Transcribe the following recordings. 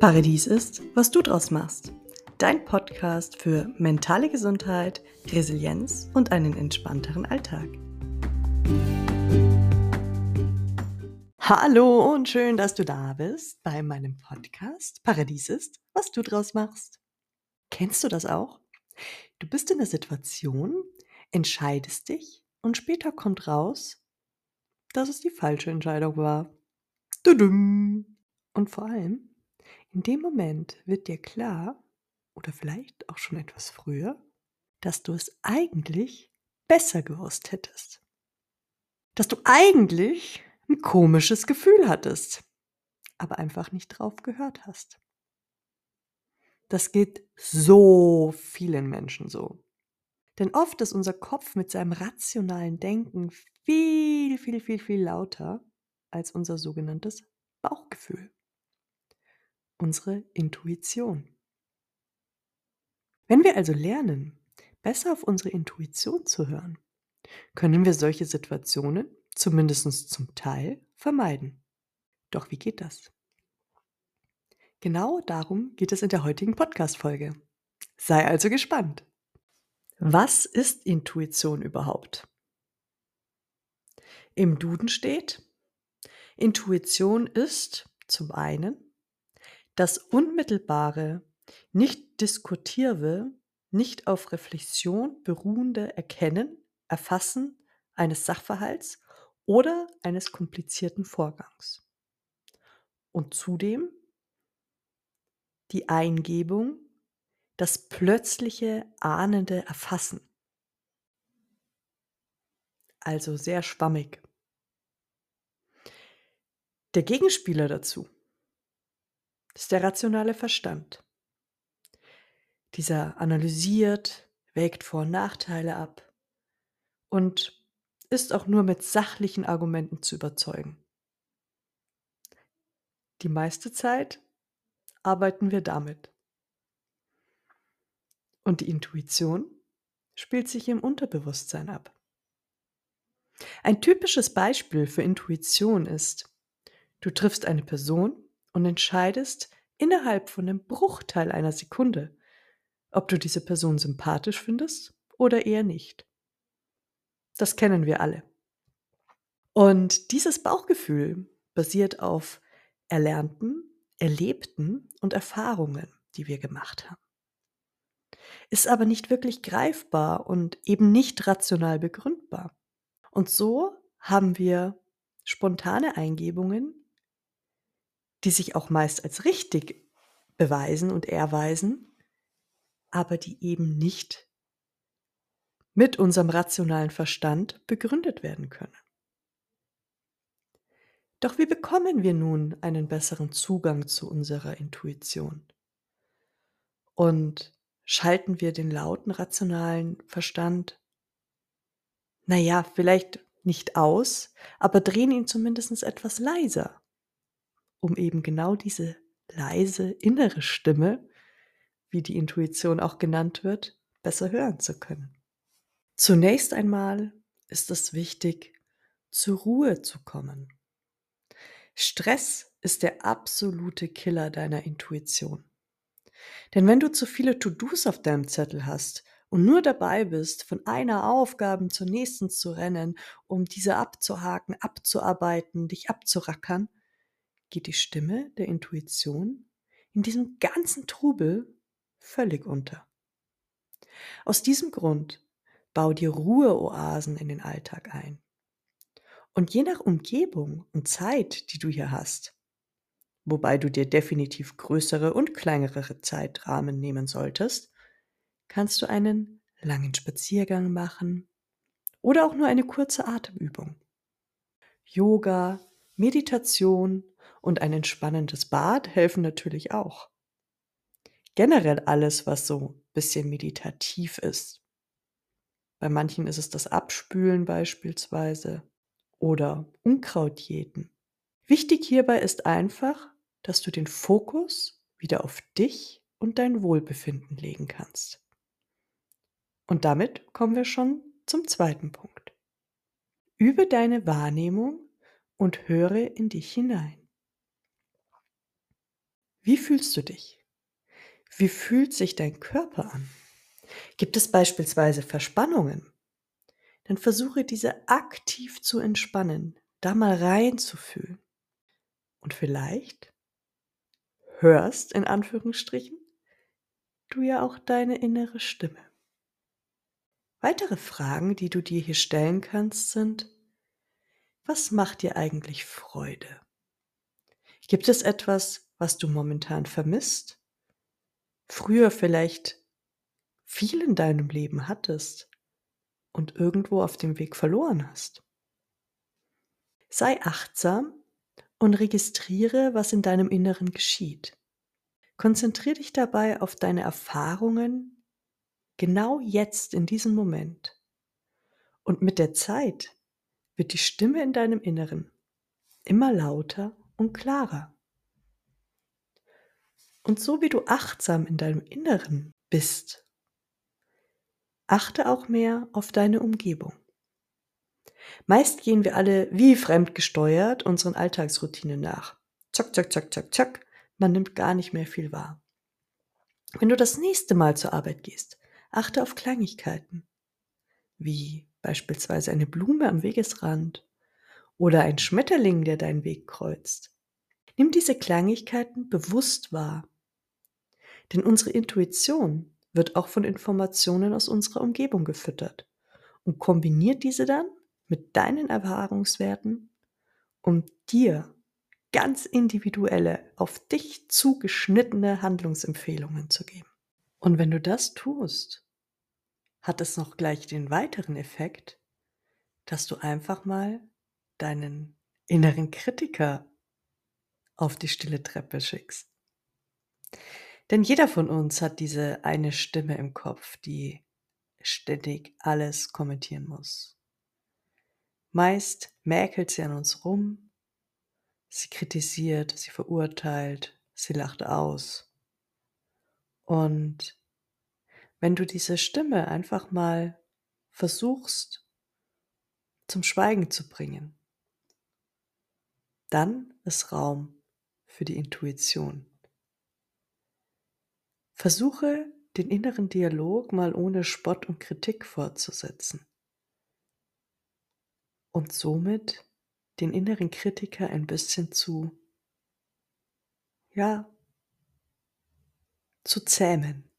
Paradies ist, was du draus machst. Dein Podcast für mentale Gesundheit, Resilienz und einen entspannteren Alltag. Hallo und schön, dass du da bist bei meinem Podcast Paradies ist, was du draus machst. Kennst du das auch? Du bist in der Situation, entscheidest dich und später kommt raus, dass es die falsche Entscheidung war. Und vor allem, in dem Moment wird dir klar, oder vielleicht auch schon etwas früher, dass du es eigentlich besser gewusst hättest. Dass du eigentlich ein komisches Gefühl hattest, aber einfach nicht drauf gehört hast. Das geht so vielen Menschen so. Denn oft ist unser Kopf mit seinem rationalen Denken viel, viel, viel, viel lauter als unser sogenanntes Bauchgefühl unsere Intuition. Wenn wir also lernen, besser auf unsere Intuition zu hören, können wir solche Situationen, zumindest zum Teil, vermeiden. Doch wie geht das? Genau darum geht es in der heutigen Podcast-Folge. Sei also gespannt. Was ist Intuition überhaupt? Im Duden steht, Intuition ist zum einen das unmittelbare, nicht diskutierwe, nicht auf Reflexion beruhende Erkennen, Erfassen eines Sachverhalts oder eines komplizierten Vorgangs. Und zudem die Eingebung, das plötzliche ahnende Erfassen. Also sehr schwammig. Der Gegenspieler dazu das ist der rationale Verstand. Dieser analysiert, wägt Vor- und Nachteile ab und ist auch nur mit sachlichen Argumenten zu überzeugen. Die meiste Zeit arbeiten wir damit. Und die Intuition spielt sich im Unterbewusstsein ab. Ein typisches Beispiel für Intuition ist, du triffst eine Person und entscheidest innerhalb von einem Bruchteil einer Sekunde, ob du diese Person sympathisch findest oder eher nicht. Das kennen wir alle. Und dieses Bauchgefühl basiert auf erlernten, erlebten und Erfahrungen, die wir gemacht haben. Ist aber nicht wirklich greifbar und eben nicht rational begründbar. Und so haben wir spontane Eingebungen, die sich auch meist als richtig beweisen und erweisen, aber die eben nicht mit unserem rationalen Verstand begründet werden können. Doch wie bekommen wir nun einen besseren Zugang zu unserer Intuition? Und schalten wir den lauten rationalen Verstand, naja, vielleicht nicht aus, aber drehen ihn zumindest etwas leiser um eben genau diese leise innere Stimme, wie die Intuition auch genannt wird, besser hören zu können. Zunächst einmal ist es wichtig, zur Ruhe zu kommen. Stress ist der absolute Killer deiner Intuition. Denn wenn du zu viele To-Dos auf deinem Zettel hast und nur dabei bist, von einer Aufgabe zur nächsten zu rennen, um diese abzuhaken, abzuarbeiten, dich abzurackern, geht die Stimme der Intuition in diesem ganzen Trubel völlig unter. Aus diesem Grund bau dir Ruheoasen in den Alltag ein. Und je nach Umgebung und Zeit, die du hier hast, wobei du dir definitiv größere und kleinere Zeitrahmen nehmen solltest, kannst du einen langen Spaziergang machen oder auch nur eine kurze Atemübung. Yoga, Meditation und ein entspannendes Bad helfen natürlich auch. Generell alles, was so ein bisschen meditativ ist. Bei manchen ist es das Abspülen beispielsweise oder Unkrautjäten. Wichtig hierbei ist einfach, dass du den Fokus wieder auf dich und dein Wohlbefinden legen kannst. Und damit kommen wir schon zum zweiten Punkt. Übe deine Wahrnehmung und höre in dich hinein. Wie fühlst du dich? Wie fühlt sich dein Körper an? Gibt es beispielsweise Verspannungen? Dann versuche diese aktiv zu entspannen, da mal reinzufühlen. Und vielleicht hörst in Anführungsstrichen du ja auch deine innere Stimme. Weitere Fragen, die du dir hier stellen kannst, sind, was macht dir eigentlich Freude? Gibt es etwas, was du momentan vermisst? Früher vielleicht viel in deinem Leben hattest und irgendwo auf dem Weg verloren hast? Sei achtsam und registriere, was in deinem Inneren geschieht. Konzentriere dich dabei auf deine Erfahrungen genau jetzt in diesem Moment. Und mit der Zeit wird die Stimme in deinem Inneren immer lauter und klarer. Und so wie du achtsam in deinem Inneren bist, achte auch mehr auf deine Umgebung. Meist gehen wir alle wie fremdgesteuert unseren Alltagsroutinen nach. Zack, zack, zack, zack, zack. Man nimmt gar nicht mehr viel wahr. Wenn du das nächste Mal zur Arbeit gehst, achte auf Kleinigkeiten, wie beispielsweise eine Blume am Wegesrand oder ein Schmetterling, der deinen Weg kreuzt. Nimm diese Kleinigkeiten bewusst wahr. Denn unsere Intuition wird auch von Informationen aus unserer Umgebung gefüttert und kombiniert diese dann mit deinen Erfahrungswerten, um dir ganz individuelle, auf dich zugeschnittene Handlungsempfehlungen zu geben. Und wenn du das tust, hat es noch gleich den weiteren Effekt, dass du einfach mal deinen inneren Kritiker auf die stille Treppe schickst. Denn jeder von uns hat diese eine Stimme im Kopf, die ständig alles kommentieren muss. Meist mäkelt sie an uns rum, sie kritisiert, sie verurteilt, sie lacht aus. Und wenn du diese Stimme einfach mal versuchst zum Schweigen zu bringen, dann ist Raum für die Intuition. Versuche den inneren Dialog mal ohne Spott und Kritik fortzusetzen und somit den inneren Kritiker ein bisschen zu, ja, zu zähmen.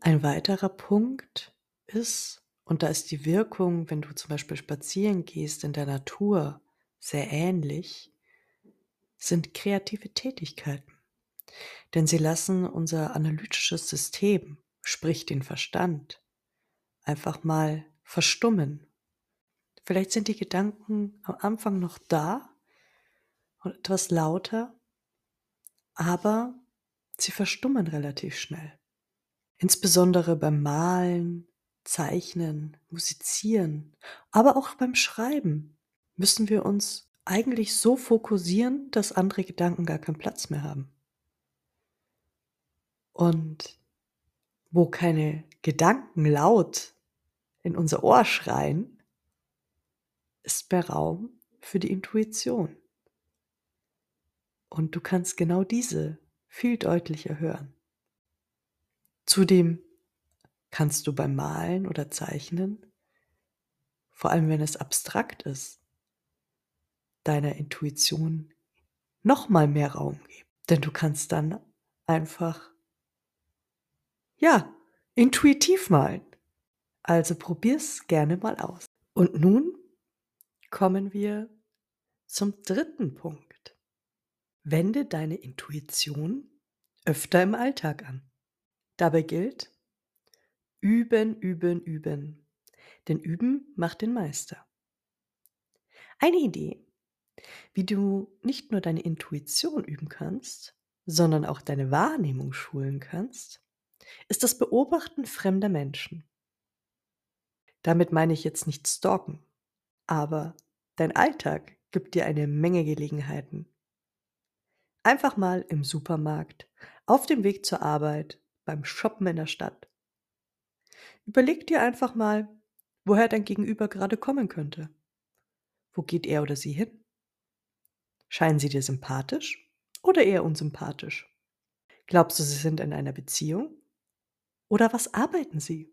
Ein weiterer Punkt ist, und da ist die Wirkung, wenn du zum Beispiel spazieren gehst in der Natur, sehr ähnlich, sind kreative Tätigkeiten. Denn sie lassen unser analytisches System, sprich den Verstand, einfach mal verstummen Vielleicht sind die Gedanken am Anfang noch da und etwas lauter, aber sie verstummen relativ schnell. Insbesondere beim Malen, Zeichnen, Musizieren, aber auch beim Schreiben müssen wir uns eigentlich so fokussieren, dass andere Gedanken gar keinen Platz mehr haben. Und wo keine Gedanken laut in unser Ohr schreien, ist mehr Raum für die Intuition. Und du kannst genau diese viel deutlicher hören. Zudem kannst du beim Malen oder Zeichnen, vor allem wenn es abstrakt ist, deiner Intuition noch mal mehr Raum geben. Denn du kannst dann einfach, ja, intuitiv malen. Also probier's gerne mal aus. Und nun kommen wir zum dritten Punkt. Wende deine Intuition öfter im Alltag an. Dabei gilt, üben, üben, üben. Denn üben macht den Meister. Eine Idee, wie du nicht nur deine Intuition üben kannst, sondern auch deine Wahrnehmung schulen kannst, ist das Beobachten fremder Menschen. Damit meine ich jetzt nicht stalken, aber dein Alltag gibt dir eine Menge Gelegenheiten. Einfach mal im Supermarkt, auf dem Weg zur Arbeit, beim Shoppen in der Stadt. Überleg dir einfach mal, woher dein Gegenüber gerade kommen könnte. Wo geht er oder sie hin? Scheinen sie dir sympathisch oder eher unsympathisch? Glaubst du, sie sind in einer Beziehung? Oder was arbeiten sie?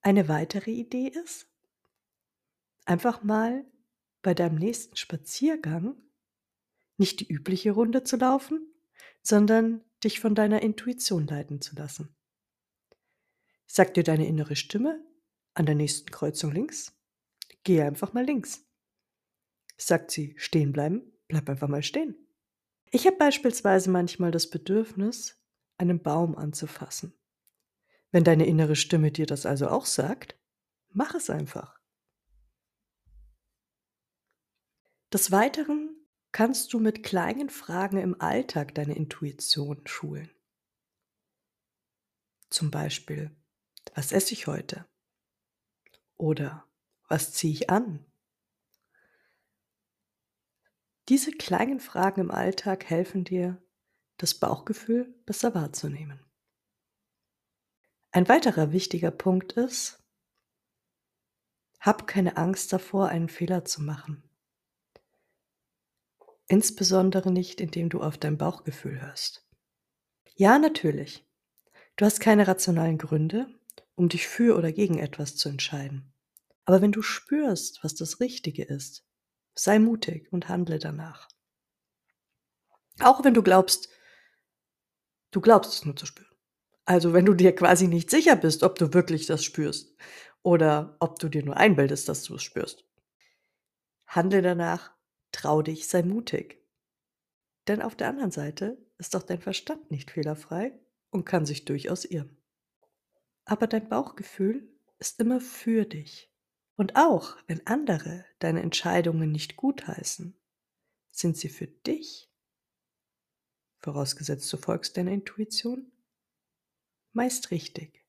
Eine weitere Idee ist, einfach mal bei deinem nächsten Spaziergang nicht die übliche Runde zu laufen, sondern dich von deiner Intuition leiten zu lassen. Sagt dir deine innere Stimme an der nächsten Kreuzung links, geh einfach mal links. Sagt sie stehen bleiben, bleib einfach mal stehen. Ich habe beispielsweise manchmal das Bedürfnis, einen Baum anzufassen. Wenn deine innere Stimme dir das also auch sagt, mach es einfach. Des Weiteren kannst du mit kleinen Fragen im Alltag deine Intuition schulen. Zum Beispiel, was esse ich heute? Oder was ziehe ich an? Diese kleinen Fragen im Alltag helfen dir, das Bauchgefühl besser wahrzunehmen. Ein weiterer wichtiger Punkt ist, hab keine Angst davor, einen Fehler zu machen. Insbesondere nicht, indem du auf dein Bauchgefühl hörst. Ja, natürlich. Du hast keine rationalen Gründe, um dich für oder gegen etwas zu entscheiden. Aber wenn du spürst, was das Richtige ist, sei mutig und handle danach. Auch wenn du glaubst, du glaubst es nur zu spüren. Also wenn du dir quasi nicht sicher bist, ob du wirklich das spürst oder ob du dir nur einbildest, dass du es spürst. Handle danach, trau dich, sei mutig. Denn auf der anderen Seite ist doch dein Verstand nicht fehlerfrei und kann sich durchaus irren. Aber dein Bauchgefühl ist immer für dich. Und auch wenn andere deine Entscheidungen nicht gutheißen, sind sie für dich, vorausgesetzt du folgst deiner Intuition, meist richtig.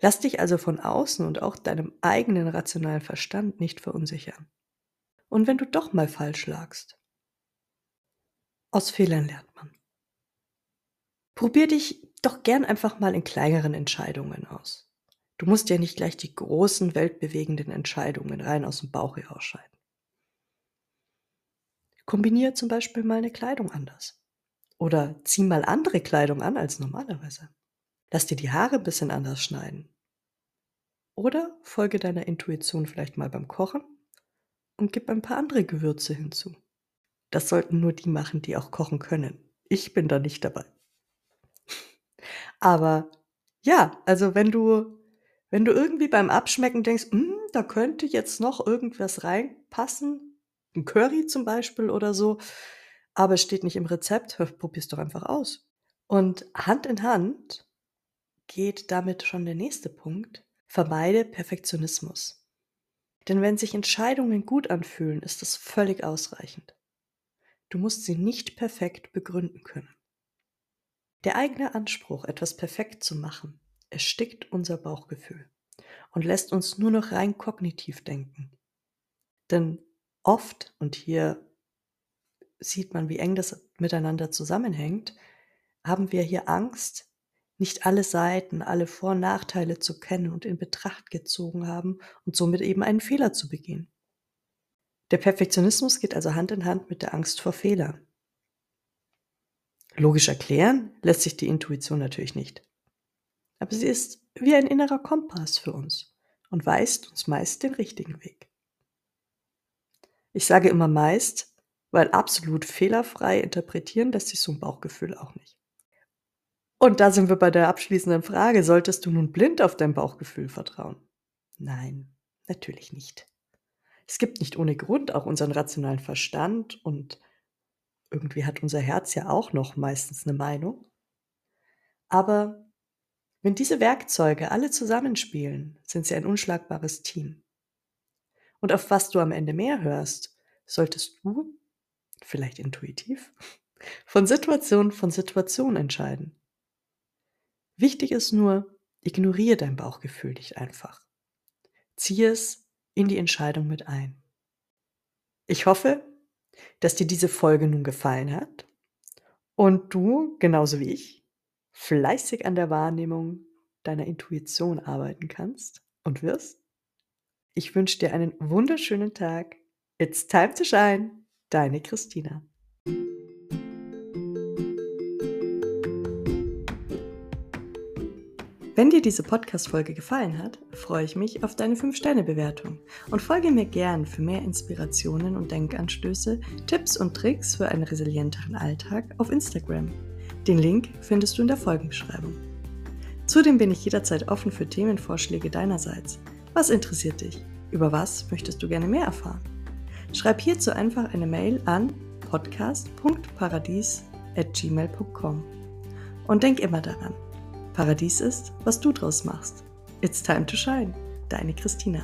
Lass dich also von außen und auch deinem eigenen rationalen Verstand nicht verunsichern. Und wenn du doch mal falsch lagst, aus Fehlern lernt man. Probier dich doch gern einfach mal in kleineren Entscheidungen aus. Du musst ja nicht gleich die großen, weltbewegenden Entscheidungen rein aus dem Bauch herausscheiden. Kombiniere zum Beispiel mal eine Kleidung anders. Oder zieh mal andere Kleidung an als normalerweise. Lass dir die Haare ein bisschen anders schneiden. Oder folge deiner Intuition vielleicht mal beim Kochen und gib ein paar andere Gewürze hinzu. Das sollten nur die machen, die auch kochen können. Ich bin da nicht dabei. Aber ja, also wenn du wenn du irgendwie beim Abschmecken denkst: „Hm, da könnte jetzt noch irgendwas reinpassen“, 'n Curry zum Beispiel oder so, aber es steht nicht im Rezept, probier's doch einfach aus. Und Hand in Hand geht damit schon der nächste Punkt: Vermeide Perfektionismus. Denn wenn sich Entscheidungen gut anfühlen, ist das völlig ausreichend. Du musst sie nicht perfekt begründen können. Der eigene Anspruch, etwas perfekt zu machen, erstickt unser Bauchgefühl und lässt uns nur noch rein kognitiv denken. Denn oft, und hier sieht man, wie eng das miteinander zusammenhängt, haben wir hier Angst, nicht alle Seiten, alle Vor- und Nachteile zu kennen und in Betracht gezogen haben und somit eben einen Fehler zu begehen. Der Perfektionismus geht also Hand in Hand mit der Angst vor Fehlern. Logisch erklären lässt sich die Intuition natürlich nicht. Aber sie ist wie ein innerer Kompass für uns und weist uns meist den richtigen Weg. Ich sage immer meist, weil absolut fehlerfrei interpretieren lässt sich so ein Bauchgefühl auch nicht. Und da sind wir bei der abschließenden Frage, solltest du nun blind auf dein Bauchgefühl vertrauen? Nein, natürlich nicht. Es gibt nicht ohne Grund auch unseren rationalen Verstand und irgendwie hat unser Herz ja auch noch meistens eine Meinung. Aber wenn diese Werkzeuge alle zusammenspielen, sind sie ein unschlagbares Team. Und auf was du am Ende mehr hörst, solltest du, vielleicht intuitiv, von Situation von Situation entscheiden. Wichtig ist nur, ignoriere dein Bauchgefühl nicht einfach. Ziehe es in die Entscheidung mit ein. Ich hoffe, dass dir diese Folge nun gefallen hat und du, genauso wie ich, fleißig an der Wahrnehmung deiner Intuition arbeiten kannst und wirst. Ich wünsche dir einen wunderschönen Tag. It's time to shine. Deine Christina. Wenn dir diese Podcast-Folge gefallen hat, freue ich mich auf deine 5-Sterne-Bewertung und folge mir gern für mehr Inspirationen und Denkanstöße, Tipps und Tricks für einen resilienteren Alltag auf Instagram. Den Link findest du in der Folgenbeschreibung. Zudem bin ich jederzeit offen für Themenvorschläge deinerseits. Was interessiert dich? Über was möchtest du gerne mehr erfahren? Schreib hierzu einfach eine Mail an podcast.paradies.gmail.com. Und denk immer daran, Paradies ist, was du draus machst. It's time to shine. Deine Christina.